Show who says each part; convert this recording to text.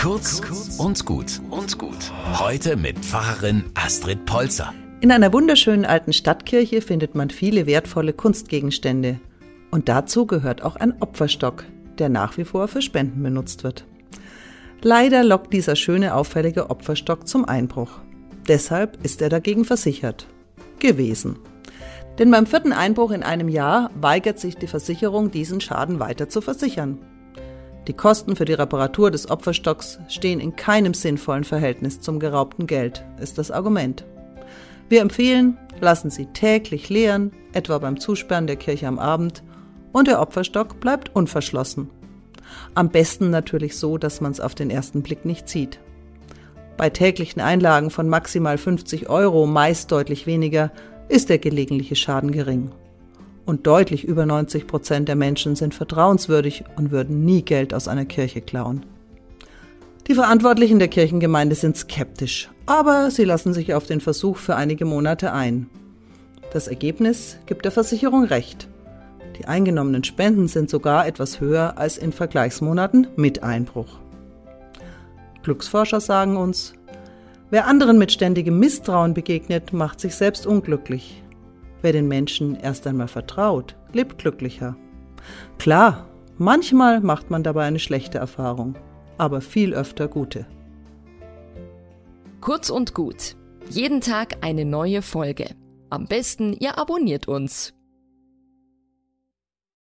Speaker 1: Kurz und gut und gut. Heute mit Pfarrerin Astrid Polzer.
Speaker 2: In einer wunderschönen alten Stadtkirche findet man viele wertvolle Kunstgegenstände. Und dazu gehört auch ein Opferstock, der nach wie vor für Spenden benutzt wird. Leider lockt dieser schöne, auffällige Opferstock zum Einbruch. Deshalb ist er dagegen versichert. Gewesen. Denn beim vierten Einbruch in einem Jahr weigert sich die Versicherung, diesen Schaden weiter zu versichern. Die Kosten für die Reparatur des Opferstocks stehen in keinem sinnvollen Verhältnis zum geraubten Geld, ist das Argument. Wir empfehlen, lassen Sie täglich leeren, etwa beim Zusperren der Kirche am Abend, und der Opferstock bleibt unverschlossen. Am besten natürlich so, dass man es auf den ersten Blick nicht sieht. Bei täglichen Einlagen von maximal 50 Euro, meist deutlich weniger, ist der gelegentliche Schaden gering. Und deutlich über 90 Prozent der Menschen sind vertrauenswürdig und würden nie Geld aus einer Kirche klauen. Die Verantwortlichen der Kirchengemeinde sind skeptisch, aber sie lassen sich auf den Versuch für einige Monate ein. Das Ergebnis gibt der Versicherung recht. Die eingenommenen Spenden sind sogar etwas höher als in Vergleichsmonaten mit Einbruch. Glücksforscher sagen uns, wer anderen mit ständigem Misstrauen begegnet, macht sich selbst unglücklich. Wer den Menschen erst einmal vertraut, lebt glücklicher. Klar, manchmal macht man dabei eine schlechte Erfahrung, aber viel öfter gute.
Speaker 3: Kurz und gut. Jeden Tag eine neue Folge. Am besten, ihr abonniert uns